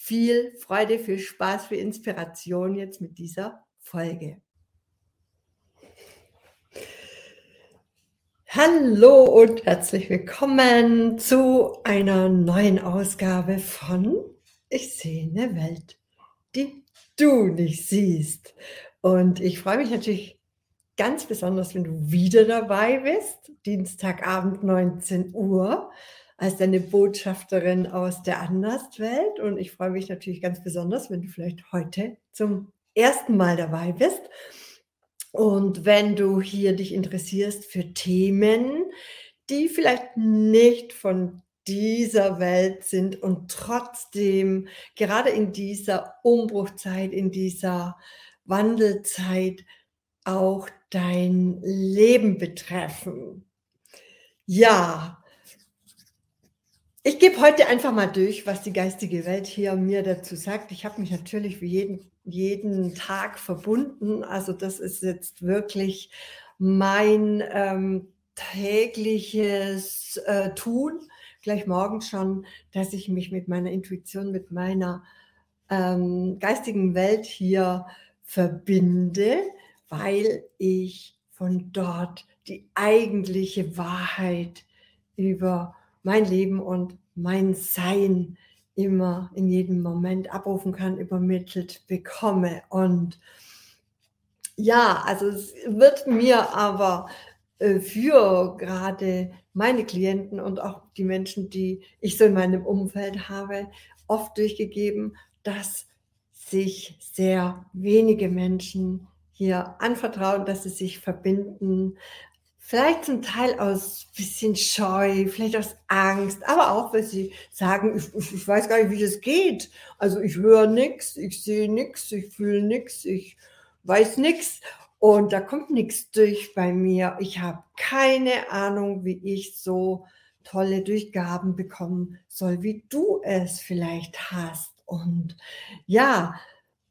viel Freude, viel Spaß, viel Inspiration jetzt mit dieser Folge. Hallo und herzlich willkommen zu einer neuen Ausgabe von Ich sehe eine Welt, die du nicht siehst. Und ich freue mich natürlich ganz besonders, wenn du wieder dabei bist, Dienstagabend 19 Uhr als deine Botschafterin aus der Anderswelt. Und ich freue mich natürlich ganz besonders, wenn du vielleicht heute zum ersten Mal dabei bist. Und wenn du hier dich interessierst für Themen, die vielleicht nicht von dieser Welt sind und trotzdem gerade in dieser Umbruchzeit, in dieser Wandelzeit auch dein Leben betreffen. Ja, ich gebe heute einfach mal durch, was die geistige Welt hier mir dazu sagt. Ich habe mich natürlich wie jeden, jeden Tag verbunden. Also das ist jetzt wirklich mein ähm, tägliches äh, Tun. Gleich morgen schon, dass ich mich mit meiner Intuition, mit meiner ähm, geistigen Welt hier verbinde, weil ich von dort die eigentliche Wahrheit über mein Leben und mein Sein immer in jedem Moment abrufen kann, übermittelt bekomme. Und ja, also es wird mir aber äh, für gerade meine Klienten und auch die Menschen, die ich so in meinem Umfeld habe, oft durchgegeben, dass sich sehr wenige Menschen hier anvertrauen, dass sie sich verbinden, Vielleicht zum Teil aus bisschen Scheu, vielleicht aus Angst, aber auch, weil sie sagen, ich, ich weiß gar nicht, wie das geht. Also ich höre nichts, ich sehe nichts, ich fühle nichts, ich weiß nichts und da kommt nichts durch bei mir. Ich habe keine Ahnung, wie ich so tolle Durchgaben bekommen soll, wie du es vielleicht hast. Und ja,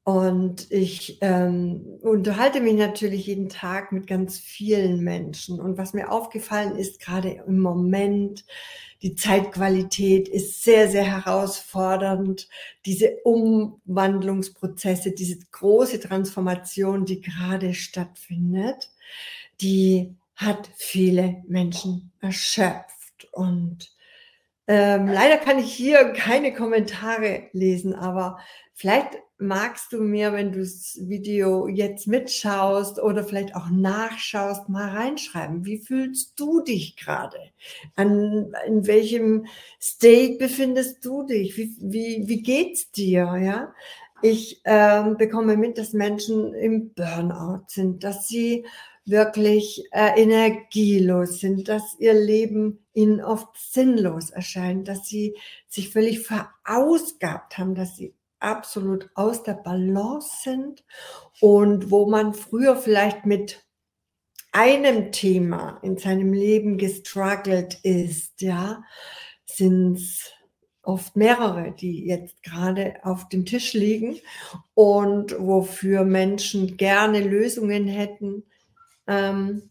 und ich ähm, unterhalte mich natürlich jeden Tag mit ganz vielen Menschen. Und was mir aufgefallen ist, gerade im Moment, die Zeitqualität ist sehr, sehr herausfordernd. Diese Umwandlungsprozesse, diese große Transformation, die gerade stattfindet, die hat viele Menschen erschöpft. Und ähm, leider kann ich hier keine Kommentare lesen, aber vielleicht magst du mir, wenn du das Video jetzt mitschaust oder vielleicht auch nachschaust, mal reinschreiben. Wie fühlst du dich gerade? An, in welchem State befindest du dich? Wie, wie, wie geht's dir? Ja? Ich ähm, bekomme mit, dass Menschen im Burnout sind, dass sie wirklich äh, energielos sind, dass ihr Leben ihnen oft sinnlos erscheint, dass sie sich völlig verausgabt haben, dass sie absolut aus der Balance sind und wo man früher vielleicht mit einem Thema in seinem Leben gestruggelt ist, ja, sind es oft mehrere, die jetzt gerade auf dem Tisch liegen und wofür Menschen gerne Lösungen hätten, ähm,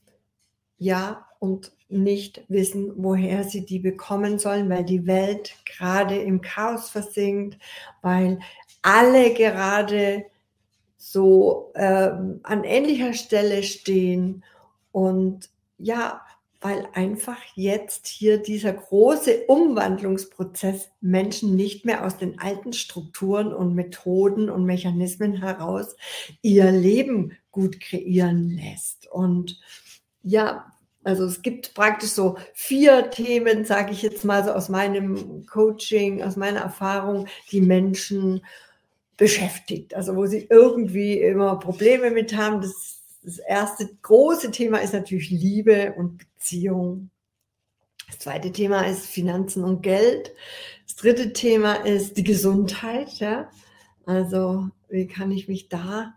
ja, und nicht wissen, woher sie die bekommen sollen, weil die Welt gerade im Chaos versinkt, weil alle gerade so ähm, an ähnlicher Stelle stehen und ja, weil einfach jetzt hier dieser große Umwandlungsprozess Menschen nicht mehr aus den alten Strukturen und Methoden und Mechanismen heraus ihr Leben gut kreieren lässt. Und ja, also es gibt praktisch so vier Themen, sage ich jetzt mal so aus meinem Coaching, aus meiner Erfahrung, die Menschen beschäftigt. Also wo sie irgendwie immer Probleme mit haben. Das, das erste große Thema ist natürlich Liebe und Beziehung. Das zweite Thema ist Finanzen und Geld. Das dritte Thema ist die Gesundheit. Ja? Also wie kann ich mich da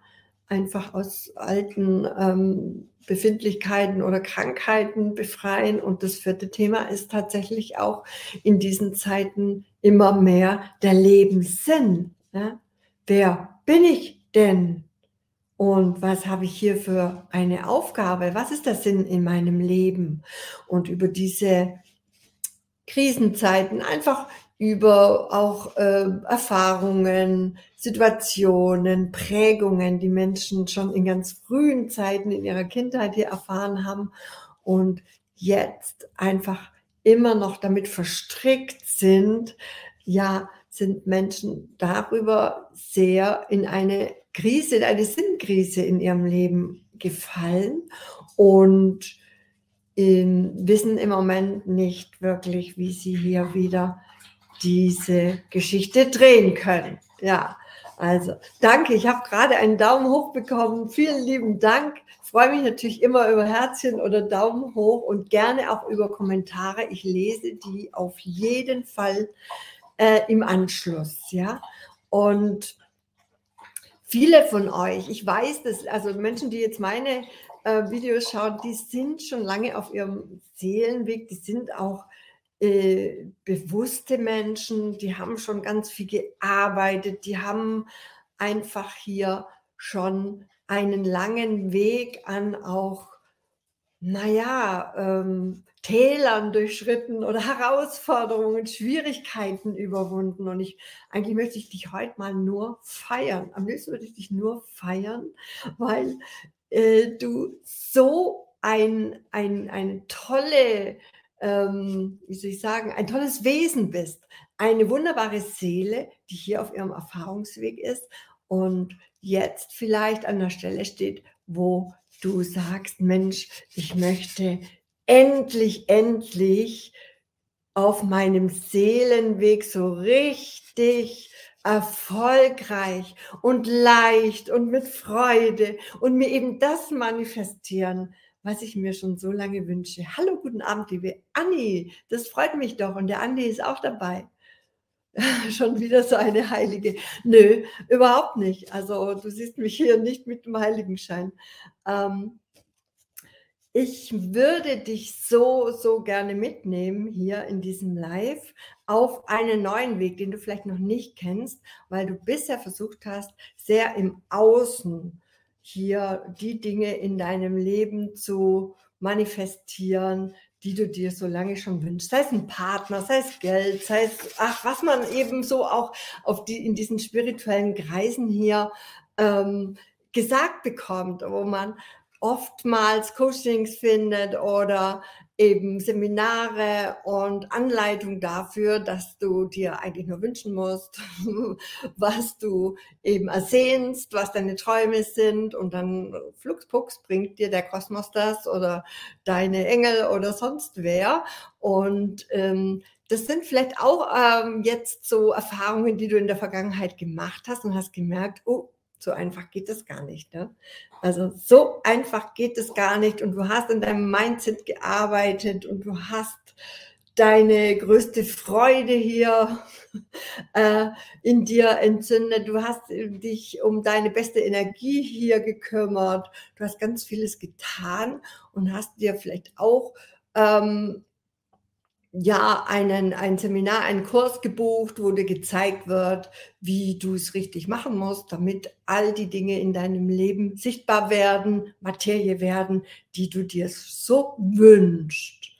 einfach aus alten ähm, Befindlichkeiten oder Krankheiten befreien. Und das vierte Thema ist tatsächlich auch in diesen Zeiten immer mehr der Lebenssinn. Ja? Wer bin ich denn? Und was habe ich hier für eine Aufgabe? Was ist der Sinn in meinem Leben? Und über diese Krisenzeiten einfach über auch äh, Erfahrungen, Situationen, Prägungen, die Menschen schon in ganz frühen Zeiten in ihrer Kindheit hier erfahren haben und jetzt einfach immer noch damit verstrickt sind, ja, sind Menschen darüber sehr in eine Krise, in eine Sinnkrise in ihrem Leben gefallen und in, wissen im Moment nicht wirklich, wie sie hier wieder diese Geschichte drehen können. Ja, also danke. Ich habe gerade einen Daumen hoch bekommen. Vielen lieben Dank. Ich freue mich natürlich immer über Herzchen oder Daumen hoch und gerne auch über Kommentare. Ich lese die auf jeden Fall äh, im Anschluss. Ja, und viele von euch, ich weiß, dass also Menschen, die jetzt meine äh, Videos schauen, die sind schon lange auf ihrem Seelenweg, die sind auch äh, bewusste Menschen, die haben schon ganz viel gearbeitet, die haben einfach hier schon einen langen Weg an auch, naja, ähm, Tälern durchschritten oder Herausforderungen, Schwierigkeiten überwunden. Und ich, eigentlich möchte ich dich heute mal nur feiern. Am liebsten würde ich dich nur feiern, weil äh, du so ein, ein, eine tolle ähm, wie soll ich sagen, ein tolles Wesen bist, eine wunderbare Seele, die hier auf ihrem Erfahrungsweg ist und jetzt vielleicht an der Stelle steht, wo du sagst, Mensch, ich möchte endlich, endlich auf meinem Seelenweg so richtig erfolgreich und leicht und mit Freude und mir eben das manifestieren, was ich mir schon so lange wünsche. Hallo, guten Abend, liebe Anni. Das freut mich doch. Und der Andi ist auch dabei. schon wieder so eine Heilige. Nö, überhaupt nicht. Also du siehst mich hier nicht mit dem Heiligenschein. Ähm, ich würde dich so, so gerne mitnehmen hier in diesem Live auf einen neuen Weg, den du vielleicht noch nicht kennst, weil du bisher versucht hast, sehr im Außen hier die Dinge in deinem Leben zu manifestieren, die du dir so lange schon wünschst. Sei es ein Partner, sei es Geld, sei es, ach, was man eben so auch auf die, in diesen spirituellen Kreisen hier ähm, gesagt bekommt, wo man oftmals Coachings findet oder eben Seminare und Anleitung dafür, dass du dir eigentlich nur wünschen musst, was du eben ersehnst, was deine Träume sind. Und dann fluxpux bringt dir der Kosmos das oder deine Engel oder sonst wer. Und ähm, das sind vielleicht auch ähm, jetzt so Erfahrungen, die du in der Vergangenheit gemacht hast und hast gemerkt, oh, so einfach geht es gar nicht. Ne? Also so einfach geht es gar nicht und du hast in deinem Mindset gearbeitet und du hast deine größte Freude hier äh, in dir entzündet. Du hast dich um deine beste Energie hier gekümmert. Du hast ganz vieles getan und hast dir vielleicht auch ähm, ja, einen, ein Seminar, einen Kurs gebucht, wo dir gezeigt wird, wie du es richtig machen musst, damit all die Dinge in deinem Leben sichtbar werden, Materie werden, die du dir so wünschst.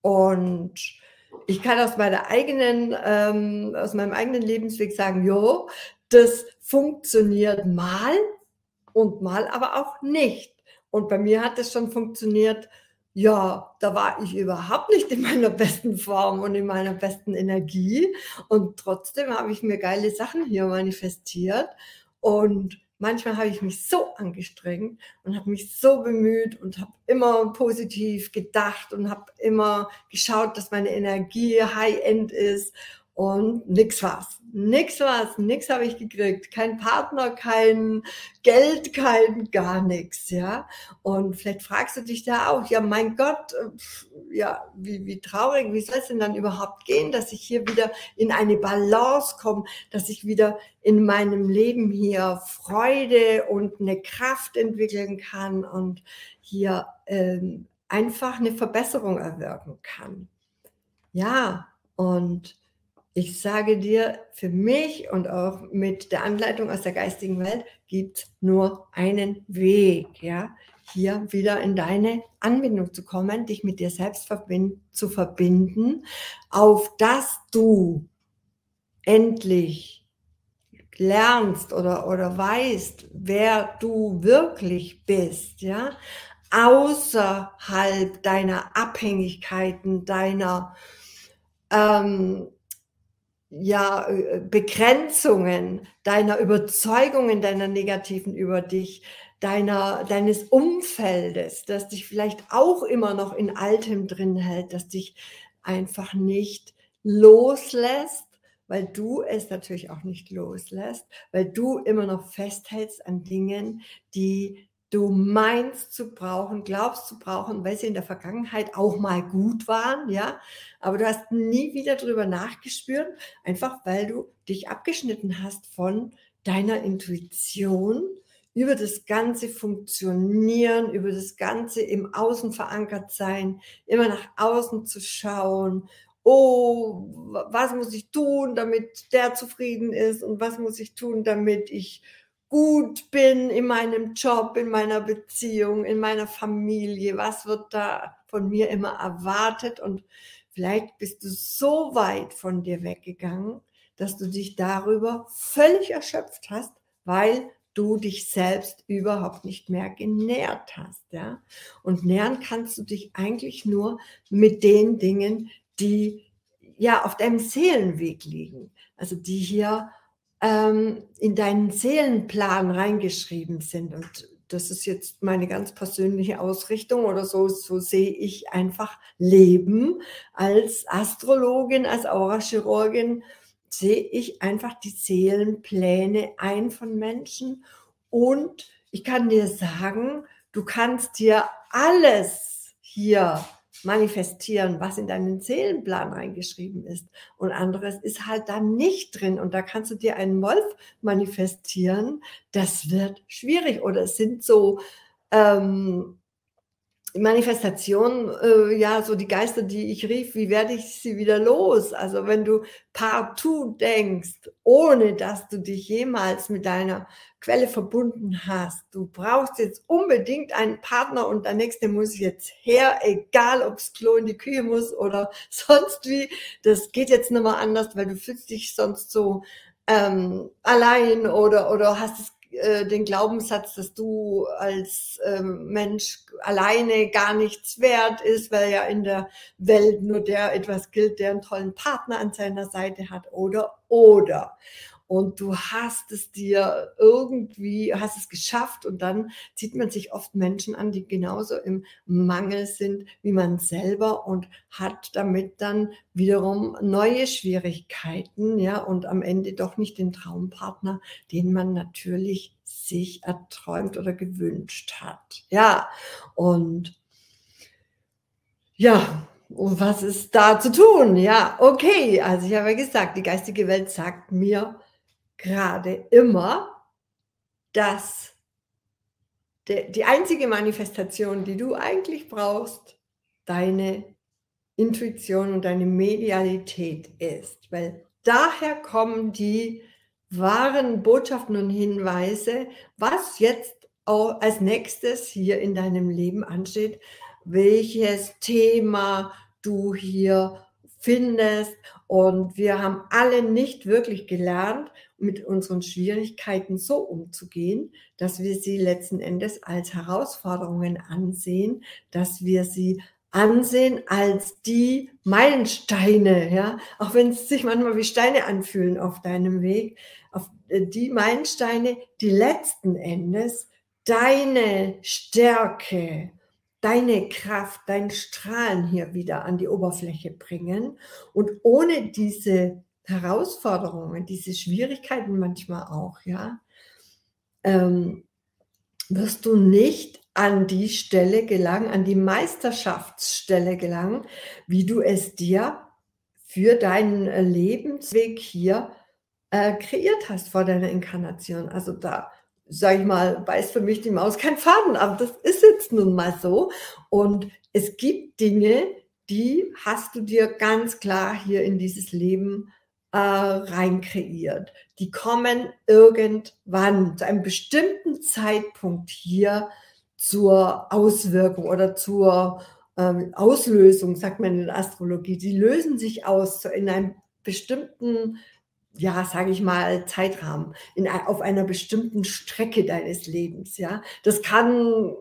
Und ich kann aus meiner eigenen, ähm, aus meinem eigenen Lebensweg sagen, jo, das funktioniert mal und mal aber auch nicht. Und bei mir hat es schon funktioniert, ja, da war ich überhaupt nicht in meiner besten Form und in meiner besten Energie. Und trotzdem habe ich mir geile Sachen hier manifestiert. Und manchmal habe ich mich so angestrengt und habe mich so bemüht und habe immer positiv gedacht und habe immer geschaut, dass meine Energie high-end ist. Und nix war's. Nix war's, nix habe ich gekriegt. Kein Partner, kein Geld, kein gar nichts, ja. Und vielleicht fragst du dich da auch, ja, mein Gott, äh, ja, wie, wie traurig, wie soll es denn dann überhaupt gehen, dass ich hier wieder in eine Balance komme, dass ich wieder in meinem Leben hier Freude und eine Kraft entwickeln kann und hier ähm, einfach eine Verbesserung erwirken kann. Ja, und ich sage dir, für mich und auch mit der Anleitung aus der geistigen Welt gibt es nur einen Weg, ja, hier wieder in deine Anbindung zu kommen, dich mit dir selbst verbind zu verbinden, auf dass du endlich lernst oder, oder weißt, wer du wirklich bist, ja, außerhalb deiner Abhängigkeiten, deiner ähm, ja, äh, Begrenzungen, deiner Überzeugungen, deiner negativen über dich, deiner, deines Umfeldes, das dich vielleicht auch immer noch in Altem drin hält, das dich einfach nicht loslässt, weil du es natürlich auch nicht loslässt, weil du immer noch festhältst an Dingen, die du meinst zu brauchen, glaubst zu brauchen, weil sie in der Vergangenheit auch mal gut waren, ja, aber du hast nie wieder drüber nachgespürt, einfach weil du dich abgeschnitten hast von deiner Intuition über das ganze Funktionieren, über das ganze im Außen verankert sein, immer nach außen zu schauen. Oh, was muss ich tun, damit der zufrieden ist und was muss ich tun, damit ich gut bin in meinem Job, in meiner Beziehung, in meiner Familie, was wird da von mir immer erwartet? Und vielleicht bist du so weit von dir weggegangen, dass du dich darüber völlig erschöpft hast, weil du dich selbst überhaupt nicht mehr genährt hast, ja? Und nähern kannst du dich eigentlich nur mit den Dingen, die ja auf deinem Seelenweg liegen, also die hier ähm, in deinen Seelenplan reingeschrieben sind. Und das ist jetzt meine ganz persönliche Ausrichtung oder so, so sehe ich einfach Leben als Astrologin, als Aurachirurgin, sehe ich einfach die Seelenpläne ein von Menschen. Und ich kann dir sagen, du kannst dir alles hier manifestieren, was in deinen Seelenplan reingeschrieben ist. Und anderes ist halt da nicht drin. Und da kannst du dir einen Wolf manifestieren. Das wird schwierig. Oder es sind so ähm, Manifestation, äh, ja, so die Geister, die ich rief, wie werde ich sie wieder los? Also wenn du partout denkst, ohne dass du dich jemals mit deiner Quelle verbunden hast, du brauchst jetzt unbedingt einen Partner und der nächste muss jetzt her, egal ob's Klo in die Küche muss oder sonst wie, das geht jetzt nicht mehr anders, weil du fühlst dich sonst so ähm, allein oder, oder hast es äh, den Glaubenssatz, dass du als ähm, Mensch alleine gar nichts wert ist, weil ja in der Welt nur der etwas gilt, der einen tollen Partner an seiner Seite hat oder oder und du hast es dir irgendwie, hast es geschafft und dann zieht man sich oft Menschen an, die genauso im Mangel sind wie man selber und hat damit dann wiederum neue Schwierigkeiten, ja, und am Ende doch nicht den Traumpartner, den man natürlich sich erträumt oder gewünscht hat. Ja, und ja, und was ist da zu tun? Ja, okay. Also ich habe ja gesagt, die geistige Welt sagt mir, gerade immer, dass die einzige Manifestation, die du eigentlich brauchst, deine Intuition und deine Medialität ist. Weil daher kommen die wahren Botschaften und Hinweise, was jetzt auch als nächstes hier in deinem Leben ansteht, welches Thema du hier findest. Und wir haben alle nicht wirklich gelernt, mit unseren Schwierigkeiten so umzugehen, dass wir sie letzten Endes als Herausforderungen ansehen, dass wir sie ansehen als die Meilensteine, ja, auch wenn es sich manchmal wie Steine anfühlen auf deinem Weg, auf äh, die Meilensteine, die letzten Endes deine Stärke, deine Kraft, dein Strahlen hier wieder an die Oberfläche bringen. Und ohne diese Herausforderungen, diese Schwierigkeiten manchmal auch, ja, ähm, wirst du nicht an die Stelle gelangen, an die Meisterschaftsstelle gelangen, wie du es dir für deinen Lebensweg hier äh, kreiert hast vor deiner Inkarnation. Also da, sage ich mal, weiß für mich die Maus kein Faden ab. Das ist jetzt nun mal so. Und es gibt Dinge, die hast du dir ganz klar hier in dieses Leben äh, rein kreiert. Die kommen irgendwann zu einem bestimmten Zeitpunkt hier zur Auswirkung oder zur ähm, Auslösung, sagt man in der Astrologie. Die lösen sich aus in einem bestimmten ja, sage ich mal, Zeitrahmen, in, auf einer bestimmten Strecke deines Lebens. Ja, das kann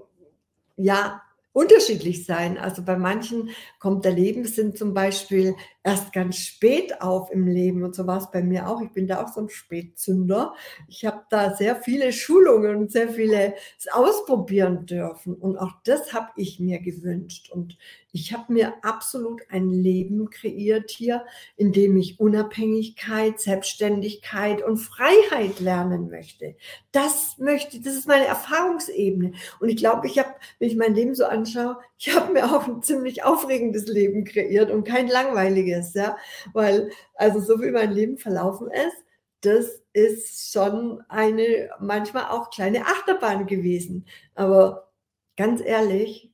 ja unterschiedlich sein. Also bei manchen kommt der Lebenssinn zum Beispiel erst ganz spät auf im Leben und so war es bei mir auch. Ich bin da auch so ein Spätzünder. Ich habe da sehr viele Schulungen und sehr viele ausprobieren dürfen und auch das habe ich mir gewünscht und ich habe mir absolut ein Leben kreiert hier, in dem ich Unabhängigkeit, Selbstständigkeit und Freiheit lernen möchte. Das möchte, das ist meine Erfahrungsebene. Und ich glaube, ich habe, wenn ich mein Leben so anschaue, ich habe mir auch ein ziemlich aufregendes Leben kreiert und kein langweiliges, ja, weil also so wie mein Leben verlaufen ist, das ist schon eine manchmal auch kleine Achterbahn gewesen. Aber ganz ehrlich,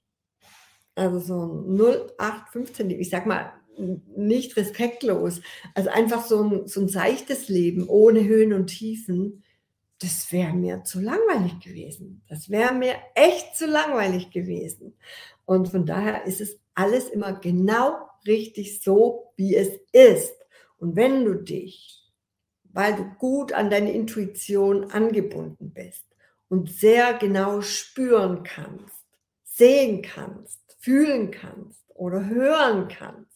also so 0815, ich sag mal, nicht respektlos. Also einfach so ein, so ein seichtes Leben ohne Höhen und Tiefen, das wäre mir zu langweilig gewesen. Das wäre mir echt zu langweilig gewesen. Und von daher ist es alles immer genau richtig so, wie es ist. Und wenn du dich, weil du gut an deine Intuition angebunden bist und sehr genau spüren kannst, sehen kannst, fühlen kannst oder hören kannst,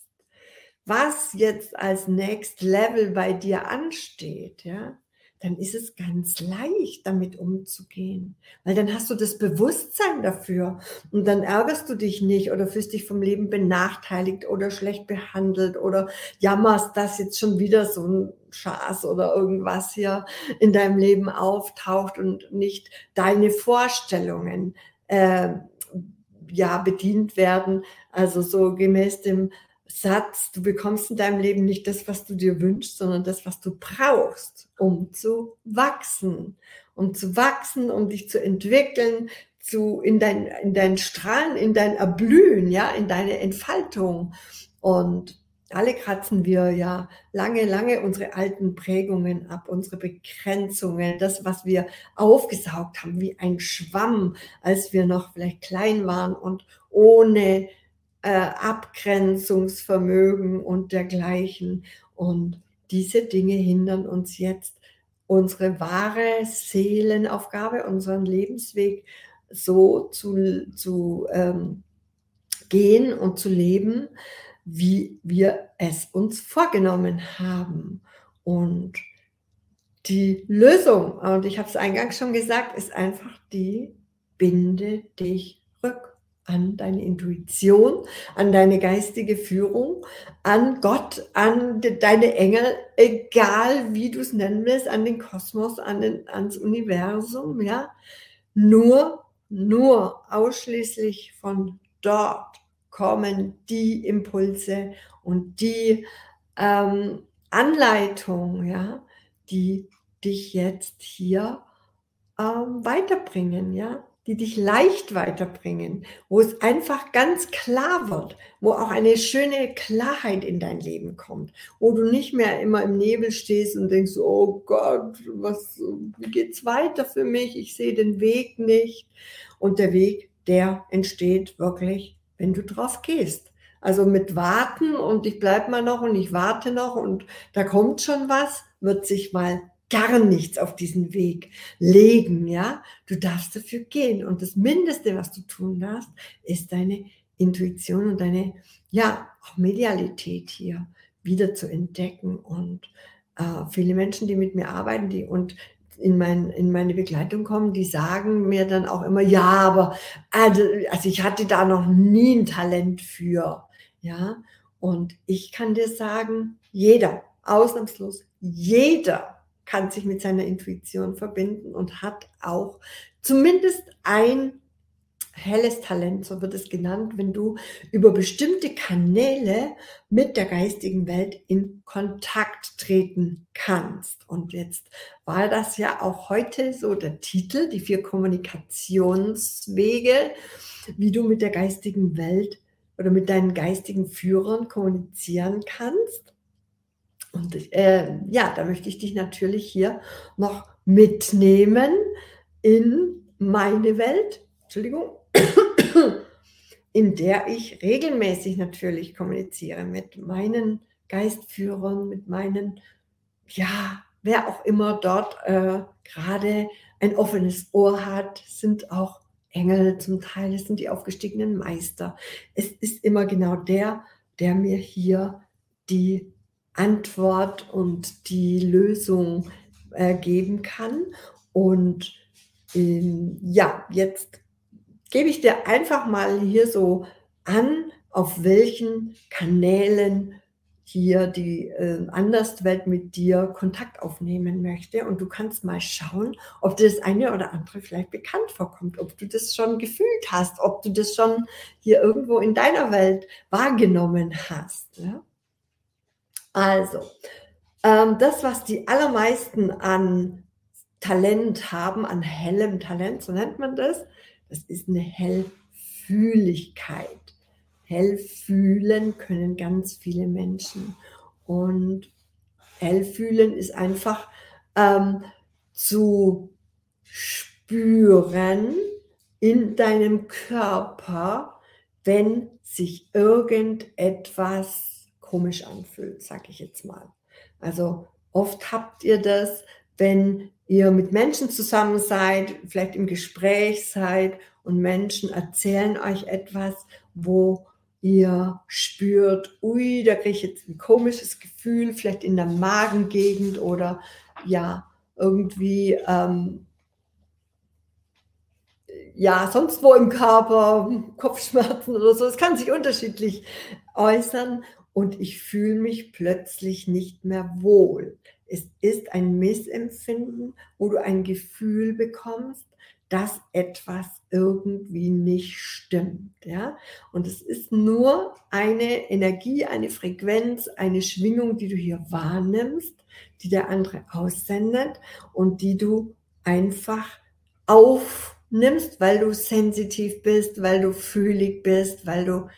was jetzt als Next Level bei dir ansteht, ja, dann ist es ganz leicht, damit umzugehen. Weil dann hast du das Bewusstsein dafür und dann ärgerst du dich nicht oder fühlst dich vom Leben benachteiligt oder schlecht behandelt oder jammerst, dass jetzt schon wieder so ein Schaß oder irgendwas hier in deinem Leben auftaucht und nicht deine Vorstellungen äh, ja bedient werden. Also so gemäß dem Satz, du bekommst in deinem Leben nicht das, was du dir wünschst, sondern das, was du brauchst, um zu wachsen, um zu wachsen, um dich zu entwickeln, zu in dein in dein Strahlen, in dein Erblühen, ja, in deine Entfaltung. Und alle kratzen wir ja lange, lange unsere alten Prägungen ab, unsere Begrenzungen, das, was wir aufgesaugt haben, wie ein Schwamm, als wir noch vielleicht klein waren und ohne äh, Abgrenzungsvermögen und dergleichen. Und diese Dinge hindern uns jetzt, unsere wahre Seelenaufgabe, unseren Lebensweg so zu, zu ähm, gehen und zu leben, wie wir es uns vorgenommen haben. Und die Lösung, und ich habe es eingangs schon gesagt, ist einfach die, binde dich rück an deine Intuition, an deine geistige Führung, an Gott, an deine Engel, egal wie du es nennen willst, an den Kosmos, an den, ans Universum, ja. Nur, nur ausschließlich von dort kommen die Impulse und die ähm, Anleitung, ja, die dich jetzt hier ähm, weiterbringen, ja, die dich leicht weiterbringen, wo es einfach ganz klar wird, wo auch eine schöne Klarheit in dein Leben kommt, wo du nicht mehr immer im Nebel stehst und denkst, oh Gott, was, wie geht's weiter für mich? Ich sehe den Weg nicht. Und der Weg, der entsteht wirklich wenn du drauf gehst. Also mit warten und ich bleib mal noch und ich warte noch und da kommt schon was, wird sich mal gar nichts auf diesen Weg legen, ja? Du darfst dafür gehen und das Mindeste, was du tun darfst, ist deine Intuition und deine, ja, auch Medialität hier wieder zu entdecken und äh, viele Menschen, die mit mir arbeiten, die und in, mein, in meine Begleitung kommen, die sagen mir dann auch immer, ja, aber also, also ich hatte da noch nie ein Talent für. Ja, und ich kann dir sagen, jeder, ausnahmslos jeder kann sich mit seiner Intuition verbinden und hat auch zumindest ein helles Talent, so wird es genannt, wenn du über bestimmte Kanäle mit der geistigen Welt in Kontakt treten kannst. Und jetzt war das ja auch heute so der Titel, die vier Kommunikationswege, wie du mit der geistigen Welt oder mit deinen geistigen Führern kommunizieren kannst. Und äh, ja, da möchte ich dich natürlich hier noch mitnehmen in meine Welt. Entschuldigung, in der ich regelmäßig natürlich kommuniziere mit meinen Geistführern, mit meinen, ja, wer auch immer dort äh, gerade ein offenes Ohr hat, sind auch Engel zum Teil, es sind die aufgestiegenen Meister. Es ist immer genau der, der mir hier die Antwort und die Lösung äh, geben kann. Und ähm, ja, jetzt gebe ich dir einfach mal hier so an, auf welchen Kanälen hier die äh, Anderswelt mit dir Kontakt aufnehmen möchte. Und du kannst mal schauen, ob dir das eine oder andere vielleicht bekannt vorkommt, ob du das schon gefühlt hast, ob du das schon hier irgendwo in deiner Welt wahrgenommen hast. Ja? Also, ähm, das, was die allermeisten an Talent haben, an hellem Talent, so nennt man das, das ist eine Hellfühligkeit. Hellfühlen können ganz viele Menschen. Und Hellfühlen ist einfach ähm, zu spüren in deinem Körper, wenn sich irgendetwas komisch anfühlt, sage ich jetzt mal. Also oft habt ihr das, wenn ihr mit Menschen zusammen seid, vielleicht im Gespräch seid und Menschen erzählen euch etwas, wo ihr spürt, ui, da kriege ich jetzt ein komisches Gefühl, vielleicht in der Magengegend oder ja, irgendwie, ähm, ja, sonst wo im Körper, Kopfschmerzen oder so. Es kann sich unterschiedlich äußern und ich fühle mich plötzlich nicht mehr wohl. Es ist ein Missempfinden, wo du ein Gefühl bekommst, dass etwas irgendwie nicht stimmt. Ja? Und es ist nur eine Energie, eine Frequenz, eine Schwingung, die du hier wahrnimmst, die der andere aussendet und die du einfach aufnimmst, weil du sensitiv bist, weil du fühlig bist, weil du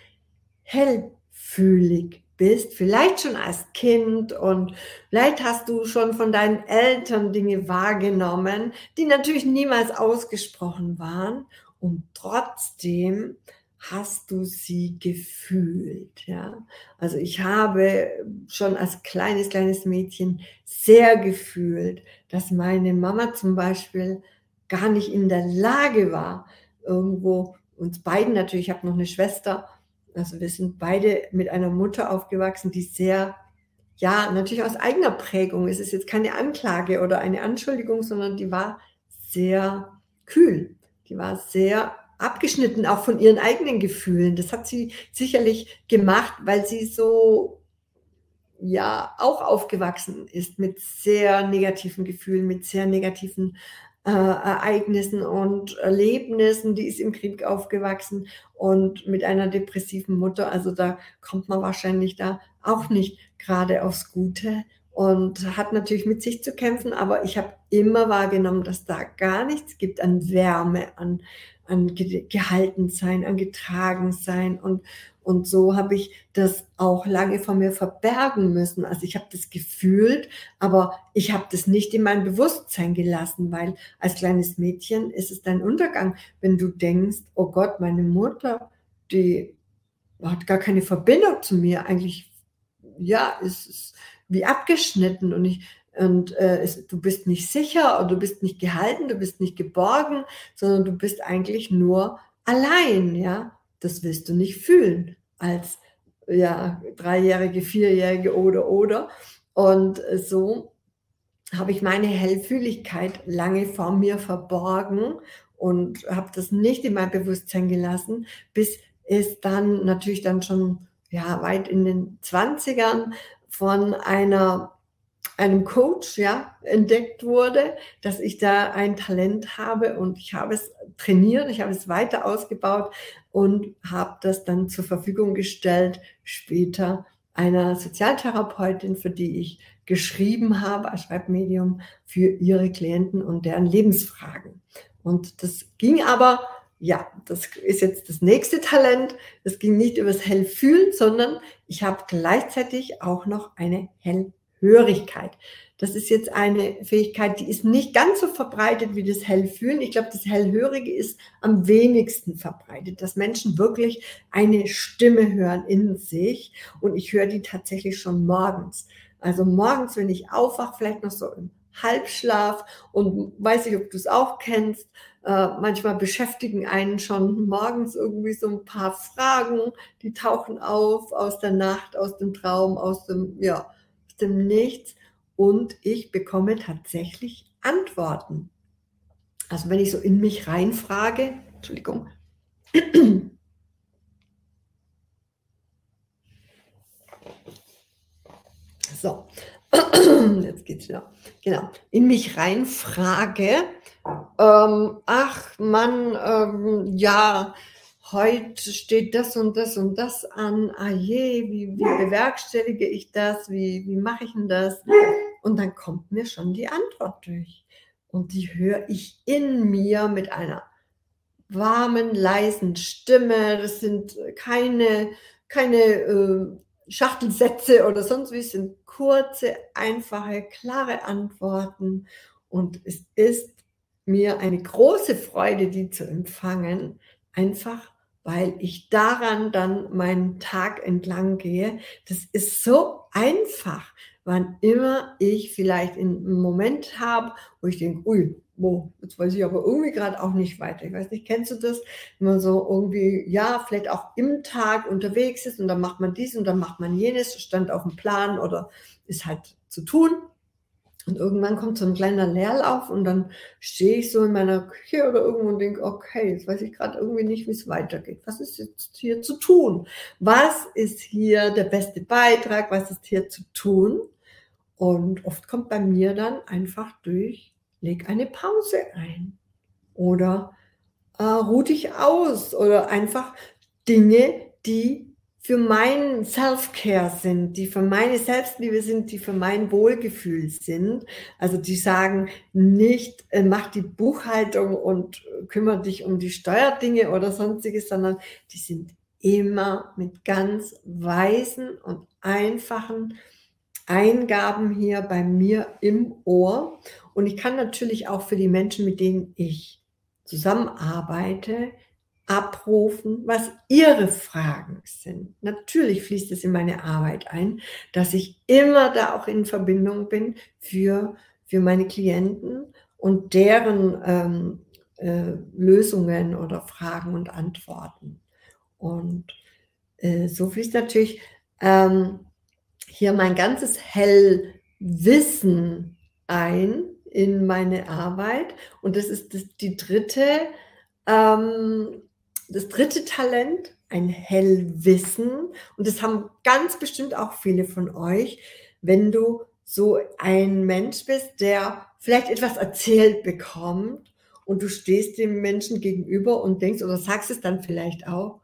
hellfühlig bist, vielleicht schon als Kind und vielleicht hast du schon von deinen Eltern Dinge wahrgenommen, die natürlich niemals ausgesprochen waren und trotzdem hast du sie gefühlt, ja? Also ich habe schon als kleines, kleines Mädchen sehr gefühlt, dass meine Mama zum Beispiel gar nicht in der Lage war, irgendwo uns beiden natürlich, ich habe noch eine Schwester, also wir sind beide mit einer Mutter aufgewachsen, die sehr, ja, natürlich aus eigener Prägung, es ist jetzt keine Anklage oder eine Anschuldigung, sondern die war sehr kühl. Die war sehr abgeschnitten, auch von ihren eigenen Gefühlen. Das hat sie sicherlich gemacht, weil sie so, ja, auch aufgewachsen ist mit sehr negativen Gefühlen, mit sehr negativen äh, Ereignissen und Erlebnissen, die ist im Krieg aufgewachsen und mit einer depressiven Mutter. Also da kommt man wahrscheinlich da auch nicht gerade aufs Gute und hat natürlich mit sich zu kämpfen, aber ich habe immer wahrgenommen, dass da gar nichts gibt an Wärme, an, an gehalten sein, an getragen sein und und so habe ich das auch lange von mir verbergen müssen. Also ich habe das gefühlt, aber ich habe das nicht in mein Bewusstsein gelassen, weil als kleines Mädchen ist es dein Untergang, wenn du denkst, oh Gott, meine Mutter, die hat gar keine Verbindung zu mir. Eigentlich, ja, ist es wie abgeschnitten und ich, und äh, es, du bist nicht sicher oder du bist nicht gehalten, du bist nicht geborgen, sondern du bist eigentlich nur allein, ja das willst du nicht fühlen als ja, Dreijährige, Vierjährige oder oder. Und so habe ich meine Hellfühligkeit lange vor mir verborgen und habe das nicht in mein Bewusstsein gelassen, bis es dann natürlich dann schon ja, weit in den 20ern von einer einem Coach ja, entdeckt wurde, dass ich da ein Talent habe und ich habe es trainiert, ich habe es weiter ausgebaut und habe das dann zur Verfügung gestellt, später einer Sozialtherapeutin, für die ich geschrieben habe als Schreibmedium für ihre Klienten und deren Lebensfragen. Und das ging aber, ja, das ist jetzt das nächste Talent. Das ging nicht übers Hellfühlen, sondern ich habe gleichzeitig auch noch eine Hellhörigkeit. Das ist jetzt eine Fähigkeit, die ist nicht ganz so verbreitet wie das Hellfühlen. Ich glaube, das Hellhörige ist am wenigsten verbreitet, dass Menschen wirklich eine Stimme hören in sich. Und ich höre die tatsächlich schon morgens. Also morgens, wenn ich aufwache, vielleicht noch so im Halbschlaf und weiß ich, ob du es auch kennst. Äh, manchmal beschäftigen einen schon morgens irgendwie so ein paar Fragen, die tauchen auf aus der Nacht, aus dem Traum, aus dem, ja, aus dem Nichts und ich bekomme tatsächlich Antworten. Also wenn ich so in mich reinfrage, Entschuldigung, so, jetzt geht's wieder. Genau, in mich reinfrage, ähm, ach Mann, ähm, ja, heute steht das und das und das an, ah je, wie, wie bewerkstellige ich das, wie, wie mache ich denn das? Und dann kommt mir schon die Antwort durch. Und die höre ich in mir mit einer warmen, leisen Stimme. Das sind keine, keine äh, Schachtelsätze oder sonst wie, es sind kurze, einfache, klare Antworten. Und es ist mir eine große Freude, die zu empfangen, einfach weil ich daran dann meinen Tag entlang gehe. Das ist so einfach wann immer ich vielleicht einen Moment habe, wo ich denke, ui, wo, jetzt weiß ich aber irgendwie gerade auch nicht weiter. Ich weiß nicht, kennst du das? Wenn man so irgendwie, ja, vielleicht auch im Tag unterwegs ist und dann macht man dies und dann macht man jenes, stand auf dem Plan oder ist halt zu tun. Und irgendwann kommt so ein kleiner Leerlauf und dann stehe ich so in meiner Küche oder irgendwo und denke, okay, jetzt weiß ich gerade irgendwie nicht, wie es weitergeht. Was ist jetzt hier zu tun? Was ist hier der beste Beitrag? Was ist hier zu tun? Und oft kommt bei mir dann einfach durch, leg eine Pause ein oder äh, ruh dich aus oder einfach Dinge, die für mein Self-Care sind, die für meine Selbstliebe sind, die für mein Wohlgefühl sind. Also die sagen nicht, äh, mach die Buchhaltung und kümmere dich um die Steuerdinge oder sonstiges, sondern die sind immer mit ganz weisen und einfachen Eingaben hier bei mir im Ohr. Und ich kann natürlich auch für die Menschen, mit denen ich zusammenarbeite, abrufen, was ihre Fragen sind. Natürlich fließt es in meine Arbeit ein, dass ich immer da auch in Verbindung bin für, für meine Klienten und deren ähm, äh, Lösungen oder Fragen und Antworten. Und äh, so fließt natürlich ähm, hier mein ganzes Hellwissen ein in meine Arbeit. Und das ist das, die dritte ähm, das dritte Talent, ein Hellwissen. Und das haben ganz bestimmt auch viele von euch, wenn du so ein Mensch bist, der vielleicht etwas erzählt bekommt und du stehst dem Menschen gegenüber und denkst oder sagst es dann vielleicht auch,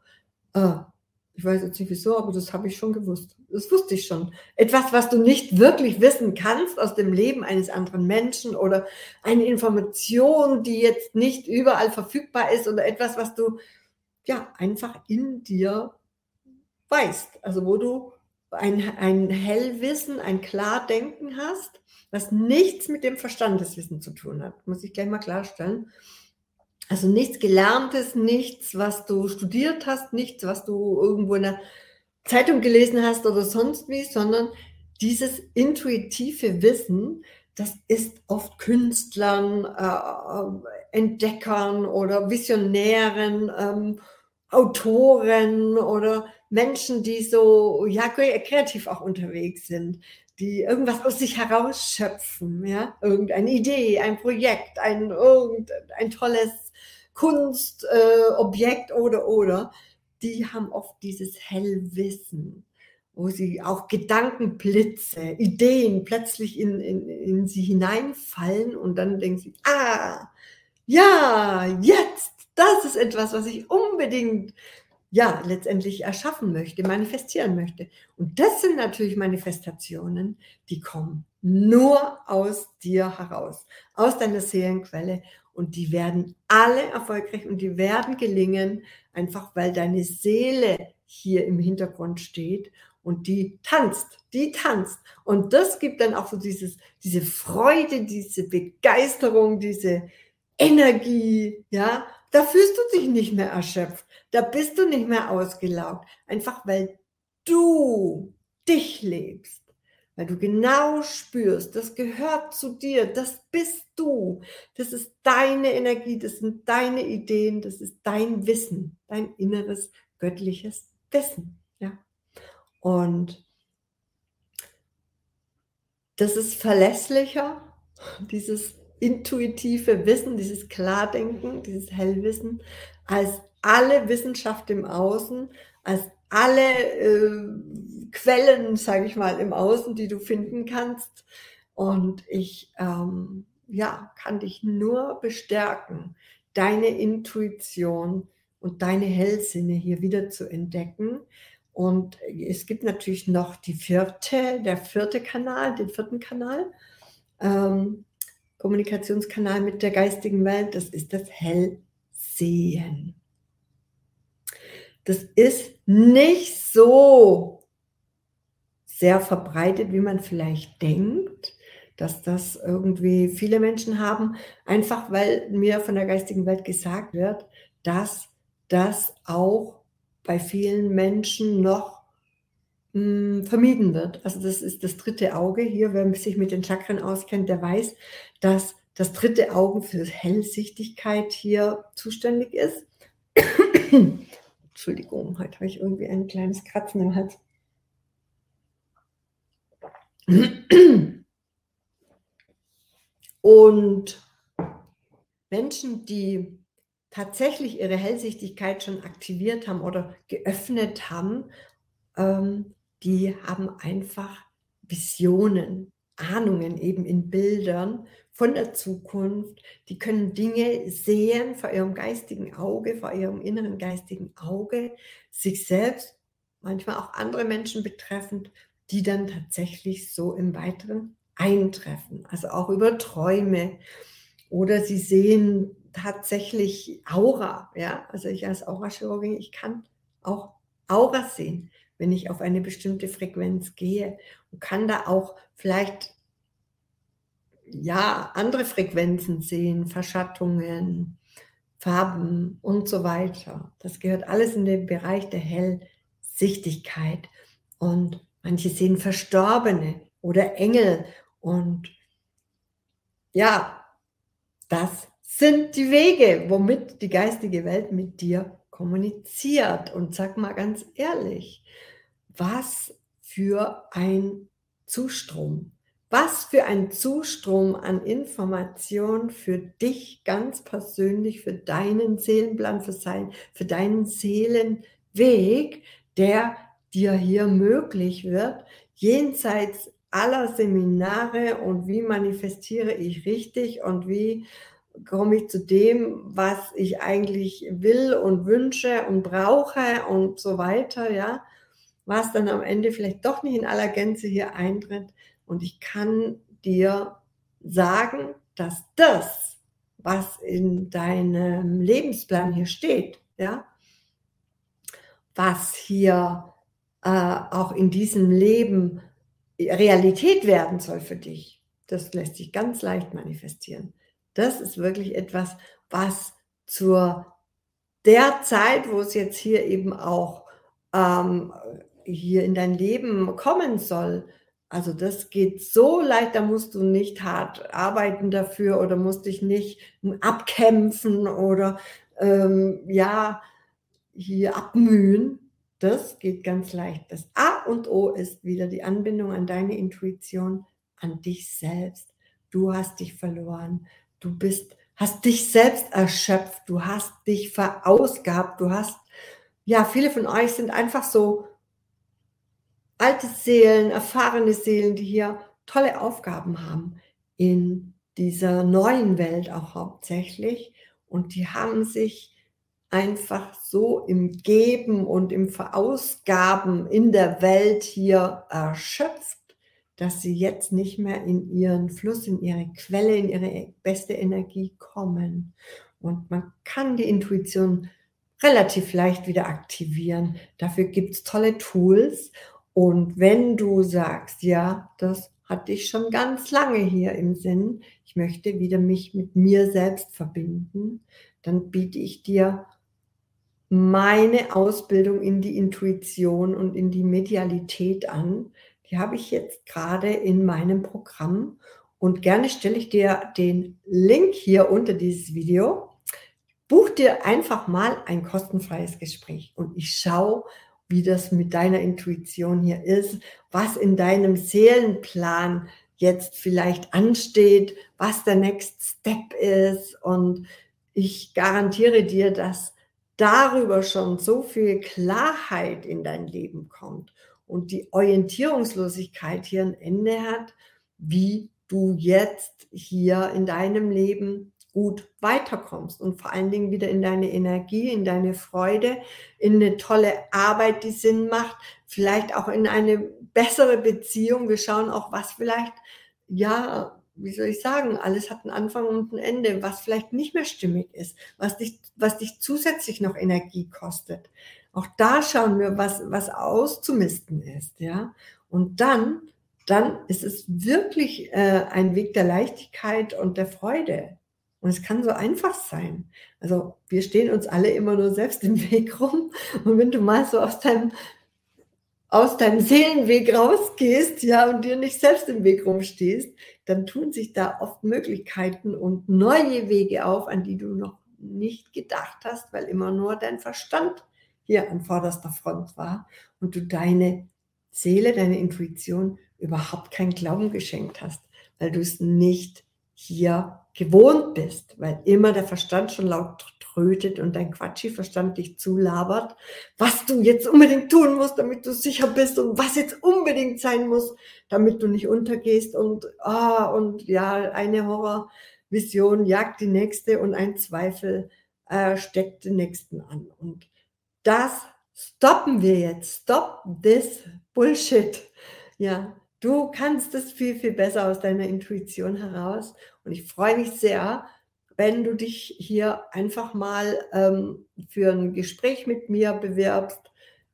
ah, ich weiß jetzt nicht wieso, aber das habe ich schon gewusst. Das wusste ich schon. Etwas, was du nicht wirklich wissen kannst aus dem Leben eines anderen Menschen oder eine Information, die jetzt nicht überall verfügbar ist oder etwas, was du ja, einfach in dir weißt. Also wo du ein, ein Hellwissen, ein Klardenken hast, was nichts mit dem Verstandeswissen zu tun hat. Muss ich gleich mal klarstellen. Also nichts Gelerntes, nichts, was du studiert hast, nichts, was du irgendwo in der Zeitung gelesen hast oder sonst wie, sondern dieses intuitive Wissen, das ist oft Künstlern, äh, Entdeckern oder Visionären ähm, Autoren oder Menschen, die so ja kreativ auch unterwegs sind, die irgendwas aus sich herausschöpfen, ja, irgendeine Idee, ein Projekt, ein irgendein tolles Kunstobjekt äh, oder oder, die haben oft dieses Hellwissen. wo sie auch Gedankenblitze, Ideen plötzlich in, in, in sie hineinfallen und dann denken sie, ah, ja, jetzt, das ist etwas, was ich unbedingt ja, letztendlich erschaffen möchte, manifestieren möchte. Und das sind natürlich Manifestationen, die kommen nur aus dir heraus, aus deiner Seelenquelle. Und die werden alle erfolgreich und die werden gelingen, einfach weil deine Seele hier im Hintergrund steht und die tanzt, die tanzt. Und das gibt dann auch so dieses, diese Freude, diese Begeisterung, diese Energie, ja. Da fühlst du dich nicht mehr erschöpft. Da bist du nicht mehr ausgelaugt. Einfach weil du dich lebst. Weil du genau spürst, das gehört zu dir, das bist du. Das ist deine Energie, das sind deine Ideen, das ist dein Wissen, dein inneres göttliches Wissen. Ja. Und das ist verlässlicher, dieses intuitive Wissen, dieses Klardenken, dieses Hellwissen, als alle Wissenschaft im Außen, als alle äh, Quellen, sage ich mal, im Außen, die du finden kannst. Und ich ähm, ja, kann dich nur bestärken, deine Intuition und deine Hellsinne hier wieder zu entdecken. Und es gibt natürlich noch die vierte, der vierte Kanal, den vierten Kanal, ähm, Kommunikationskanal mit der geistigen Welt, das ist das Hellsehen. Das ist nicht so sehr verbreitet, wie man vielleicht denkt, dass das irgendwie viele Menschen haben, einfach weil mir von der geistigen Welt gesagt wird, dass das auch bei vielen Menschen noch vermieden wird. Also das ist das dritte Auge hier, wer sich mit den Chakren auskennt, der weiß, dass das dritte Auge für Hellsichtigkeit hier zuständig ist. Entschuldigung, heute habe ich irgendwie ein kleines Kratzen im Hals. Und Menschen, die tatsächlich ihre Hellsichtigkeit schon aktiviert haben oder geöffnet haben, ähm, die haben einfach Visionen, Ahnungen eben in Bildern von der Zukunft. Die können Dinge sehen vor ihrem geistigen Auge, vor ihrem inneren geistigen Auge, sich selbst, manchmal auch andere Menschen betreffend, die dann tatsächlich so im Weiteren eintreffen. Also auch über Träume. Oder sie sehen tatsächlich Aura. Ja, also ich als Aurachirurgin, ich kann auch Aura sehen, wenn ich auf eine bestimmte Frequenz gehe und kann da auch vielleicht ja, andere Frequenzen sehen, Verschattungen, Farben und so weiter. Das gehört alles in den Bereich der Hellsichtigkeit. Und manche sehen Verstorbene oder Engel. Und ja, das sind die Wege, womit die geistige Welt mit dir kommuniziert. Und sag mal ganz ehrlich, was für ein Zustrom was für ein Zustrom an Information für dich ganz persönlich, für deinen Seelenplan, für, sein, für deinen Seelenweg, der dir hier möglich wird, jenseits aller Seminare und wie manifestiere ich richtig und wie komme ich zu dem, was ich eigentlich will und wünsche und brauche und so weiter, ja, was dann am Ende vielleicht doch nicht in aller Gänze hier eintritt, und ich kann dir sagen, dass das, was in deinem Lebensplan hier steht, ja, was hier äh, auch in diesem Leben Realität werden soll für dich, das lässt sich ganz leicht manifestieren. Das ist wirklich etwas, was zur der Zeit, wo es jetzt hier eben auch ähm, hier in dein Leben kommen soll, also das geht so leicht, da musst du nicht hart arbeiten dafür oder musst dich nicht abkämpfen oder ähm, ja, hier abmühen. Das geht ganz leicht. Das A und O ist wieder die Anbindung an deine Intuition, an dich selbst. Du hast dich verloren. Du bist, hast dich selbst erschöpft. Du hast dich verausgabt. Du hast, ja, viele von euch sind einfach so alte Seelen, erfahrene Seelen, die hier tolle Aufgaben haben in dieser neuen Welt auch hauptsächlich. Und die haben sich einfach so im Geben und im Verausgaben in der Welt hier erschöpft, dass sie jetzt nicht mehr in ihren Fluss, in ihre Quelle, in ihre beste Energie kommen. Und man kann die Intuition relativ leicht wieder aktivieren. Dafür gibt es tolle Tools. Und wenn du sagst, ja, das hatte ich schon ganz lange hier im Sinn, ich möchte wieder mich mit mir selbst verbinden, dann biete ich dir meine Ausbildung in die Intuition und in die Medialität an. Die habe ich jetzt gerade in meinem Programm. Und gerne stelle ich dir den Link hier unter dieses Video. Buch dir einfach mal ein kostenfreies Gespräch. Und ich schaue, wie das mit deiner Intuition hier ist, was in deinem Seelenplan jetzt vielleicht ansteht, was der Next Step ist. Und ich garantiere dir, dass darüber schon so viel Klarheit in dein Leben kommt und die Orientierungslosigkeit hier ein Ende hat, wie du jetzt hier in deinem Leben gut weiterkommst und vor allen Dingen wieder in deine Energie, in deine Freude, in eine tolle Arbeit, die Sinn macht, vielleicht auch in eine bessere Beziehung. Wir schauen auch, was vielleicht, ja, wie soll ich sagen, alles hat einen Anfang und ein Ende, was vielleicht nicht mehr stimmig ist, was dich, was dich zusätzlich noch Energie kostet. Auch da schauen wir, was, was auszumisten ist, ja. Und dann, dann ist es wirklich äh, ein Weg der Leichtigkeit und der Freude. Und es kann so einfach sein. Also wir stehen uns alle immer nur selbst im Weg rum. Und wenn du mal so aus deinem aus deinem Seelenweg rausgehst, ja, und dir nicht selbst im Weg rumstehst, dann tun sich da oft Möglichkeiten und neue Wege auf, an die du noch nicht gedacht hast, weil immer nur dein Verstand hier an vorderster Front war und du deine Seele, deine Intuition überhaupt keinen Glauben geschenkt hast, weil du es nicht hier gewohnt bist, weil immer der Verstand schon laut trötet und dein Quatschi-Verstand dich zulabert, was du jetzt unbedingt tun musst, damit du sicher bist und was jetzt unbedingt sein muss, damit du nicht untergehst und, ah, und ja, eine Horrorvision jagt die nächste und ein Zweifel äh, steckt den nächsten an. Und das stoppen wir jetzt. Stop this Bullshit. Ja, Du kannst es viel, viel besser aus deiner Intuition heraus. Und ich freue mich sehr, wenn du dich hier einfach mal ähm, für ein Gespräch mit mir bewirbst.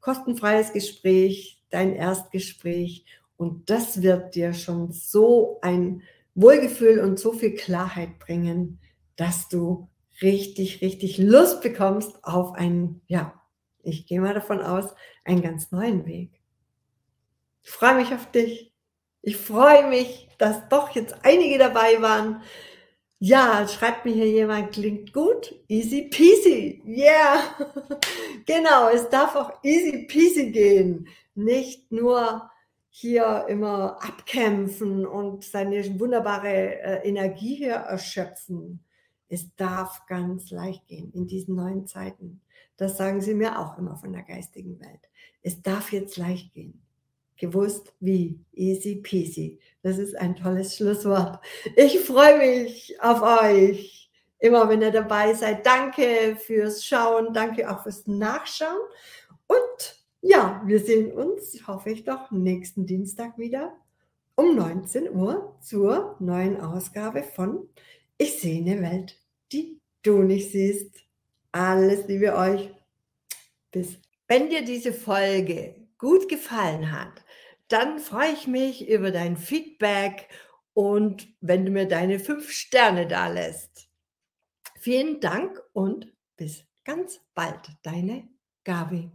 Kostenfreies Gespräch, dein Erstgespräch. Und das wird dir schon so ein Wohlgefühl und so viel Klarheit bringen, dass du richtig, richtig Lust bekommst auf einen, ja, ich gehe mal davon aus, einen ganz neuen Weg. Ich freue mich auf dich. Ich freue mich, dass doch jetzt einige dabei waren. Ja, schreibt mir hier jemand, klingt gut. Easy peasy. Yeah. genau, es darf auch easy peasy gehen. Nicht nur hier immer abkämpfen und seine wunderbare äh, Energie hier erschöpfen. Es darf ganz leicht gehen in diesen neuen Zeiten. Das sagen sie mir auch immer von der geistigen Welt. Es darf jetzt leicht gehen gewusst wie. Easy peasy. Das ist ein tolles Schlusswort. Ich freue mich auf euch. Immer wenn ihr dabei seid. Danke fürs Schauen. Danke auch fürs Nachschauen. Und ja, wir sehen uns, hoffe ich doch, nächsten Dienstag wieder um 19 Uhr zur neuen Ausgabe von Ich sehe eine Welt, die du nicht siehst. Alles Liebe euch. Bis. Wenn dir diese Folge gut gefallen hat, dann freue ich mich über dein Feedback und wenn du mir deine fünf Sterne da lässt. Vielen Dank und bis ganz bald, deine Gabi.